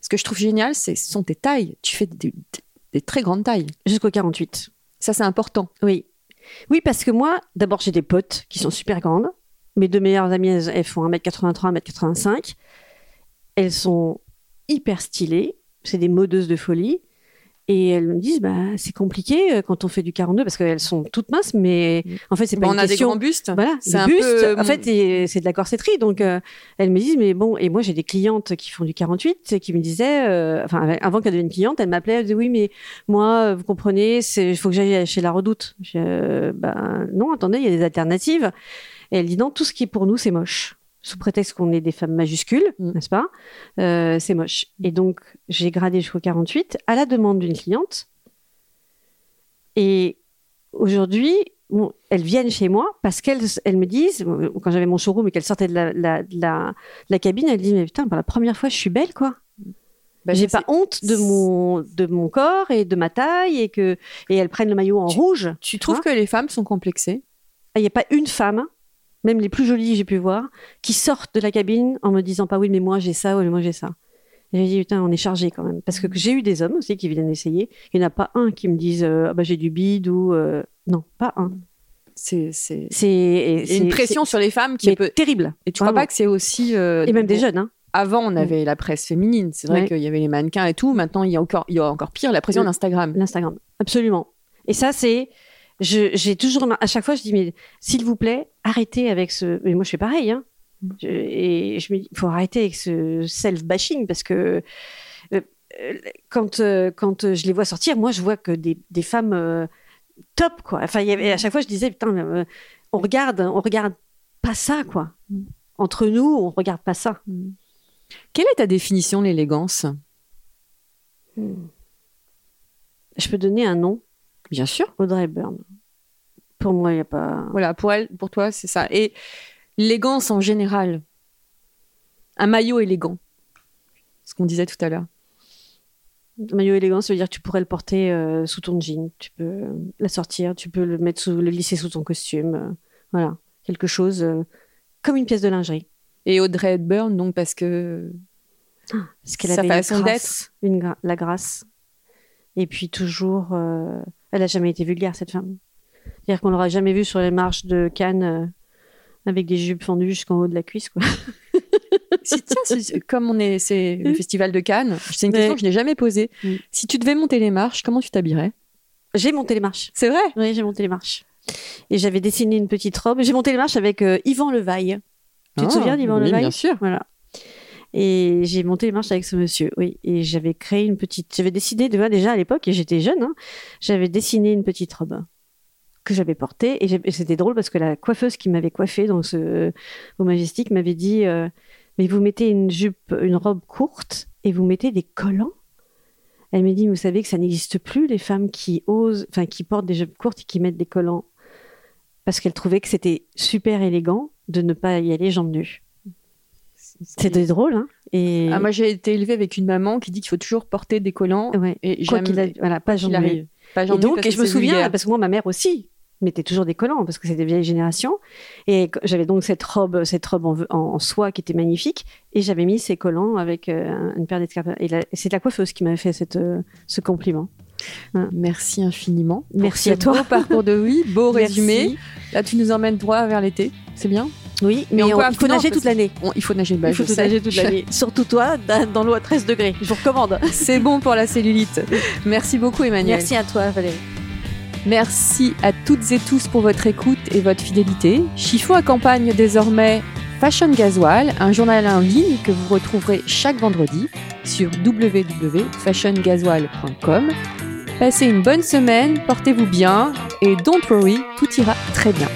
Ce que je trouve génial, c'est ce sont tes tailles. Tu fais des, des très grandes tailles. Jusqu'au 48. Ça c'est important. Oui. Oui, parce que moi, d'abord, j'ai des potes qui sont super grandes. Mes deux meilleures amies, elles, elles font 1m83, 1m85. Elles sont hyper stylées. C'est des modeuses de folie. Et elles me disent, bah, c'est compliqué euh, quand on fait du 42 parce qu'elles sont toutes minces, mais en fait, c'est pas Bon, on une a des grands bustes. Voilà, C'est un bustes. peu, En fait, c'est c'est de la corsetterie. Donc, euh, elles me disent, mais bon, et moi, j'ai des clientes qui font du 48 et qui me disaient, euh, enfin, avant qu'elle devienne cliente, elle m'appelait, elle disait, oui, mais moi, vous comprenez, il faut que j'aille chez la redoute. Je, euh, ben, non, attendez, il y a des alternatives. Et elle dit, non, tout ce qui est pour nous, c'est moche. Sous prétexte qu'on est des femmes majuscules, Mm. n'est-ce pas? Euh, C'est moche. Et donc, j'ai gradé jusqu'au 48 à la demande d'une cliente. Et aujourd'hui, bon, elles viennent chez moi parce qu'elles elles me disent, quand j'avais mon showroom et qu'elles sortaient de la, la- de la- de la cabine, elles disent, mais putain, pour la première fois, je suis belle, quoi. Bah, J'ai pas honte de mon, de mon corps et de ma taille et que et elles prennent le maillot en Tu- rouge. Tu trouves que les femmes sont complexées? Il n'y a pas une femme, même les plus jolies que j'ai pu voir, qui sortent de la cabine en me disant pas oui, mais moi j'ai ça, ou moi j'ai ça. J'ai dit putain, on est chargé quand même. Parce que j'ai eu des hommes aussi qui viennent essayer. Il n'y en a pas un qui me dise euh, ah bah, j'ai du bide ou euh, non, pas un. C'est une pression sur les femmes qui mais peut. terrible. Et tu crois Vraiment. pas que c'est aussi. euh, Et même des jeunes. Hein. Avant, on avait la presse féminine. C'est vrai Ouais. qu'il y avait les mannequins et tout. Maintenant, il y a encore, il y a encore pire la pression Mm. d'Instagram. L'Instagram, absolument. Et ça, c'est, j'ai toujours, à chaque fois, je dis, mais s'il vous plaît, arrêtez avec ce. Mais moi, je fais pareil. Hein. Je- et je me dis, il faut arrêter avec ce self-bashing parce que euh, quand, euh, quand je les vois sortir, moi, je vois que des, des femmes euh, top, quoi. Enfin, y avait, à chaque fois, je disais, putain, on regarde, on regarde pas ça, quoi. Mm. Entre nous, on regarde pas ça. Quelle est ta définition de l'élégance? Je peux donner un nom, Bien sûr. Audrey Hepburn. Pour moi, il n'y a pas. Voilà, pour elle, pour toi, c'est ça. Et l'élégance en général. Un maillot élégant. Ce qu'on disait tout à l'heure. Un maillot élégant, ça veut dire que tu pourrais le porter euh, sous ton jean. Tu peux euh, la sortir, tu peux le mettre sous, le lisser sous ton costume. euh, voilà, quelque chose euh, comme une pièce de lingerie. Et Audrey Hepburn, donc, parce que. Parce qu'elle avait façon une grâce, une gra- la grâce. Et puis toujours, elle a jamais été vulgaire cette femme. C'est-à-dire qu'on l'aura jamais vue sur les marches de Cannes euh, avec des jupes fendues jusqu'en haut de la cuisse. Quoi. si, tiens, comme on est, c'est le festival de Cannes, c'est une question que je n'ai jamais posée. Mm. Si tu devais monter les marches, comment tu t'habillerais? J'ai monté les marches. C'est vrai? Oui, j'ai monté les marches. Et j'avais dessiné une petite robe. J'ai monté les marches avec euh, Yvan Levaille. Tu te Ah, souviens d'Yvan oui, Levaille? Bien sûr. Voilà. Et j'ai monté les marches avec ce monsieur, oui. Et j'avais créé une petite, j'avais dessiné, vois, déjà à l'époque, et j'étais jeune, hein, j'avais dessiné une petite robe que j'avais portée. Et c'était drôle parce que la coiffeuse qui m'avait coiffée dans ce, au Majestic m'avait dit, euh, mais vous mettez une jupe, une robe courte et vous mettez des collants. Elle m'a dit, vous savez que ça n'existe plus, les femmes qui osent, enfin, qui portent des jupes courtes et qui mettent des collants. Parce qu'elle trouvait que c'était super élégant de ne pas y aller jambes nues. C'était drôle, hein. Et Ah, moi, j'ai été élevée avec une maman qui dit qu'il faut toujours porter des collants. ouais. Et quoi jamais- qu'il a- voilà, pas arrive. Pas Et donc, parce et que je me souviens, vulgaire. parce que moi, ma mère aussi mettait toujours des collants, parce que c'était vieille génération. Et qu- j'avais donc cette robe, cette robe en, en- en soie qui était magnifique, et j'avais mis ces collants avec euh, une paire d'escarpes. Et la- c'est la coiffeuse qui m'avait fait cette, euh, ce compliment. Merci infiniment. Merci à toi. Beau parcours de vie, beau résumé. Là, tu nous emmènes droit vers l'été. C'est bien? Oui, mais encore on- un il faut non, nager toute l'année. Il faut nager. Bah, il faut nager toute l'année. Surtout toi, dans dans l'eau à 13 degrés. Je vous recommande. C'est bon pour la cellulite. Merci beaucoup, Emmanuel. Merci à toi, Valérie. Merci à toutes et tous pour votre écoute et votre fidélité. Chiffon accompagne désormais Fashion Gasoil, un journal en ligne que vous retrouverez chaque vendredi sur www.fashiongasoil.com. Passez une bonne semaine, portez-vous bien et don't worry, tout ira très bien.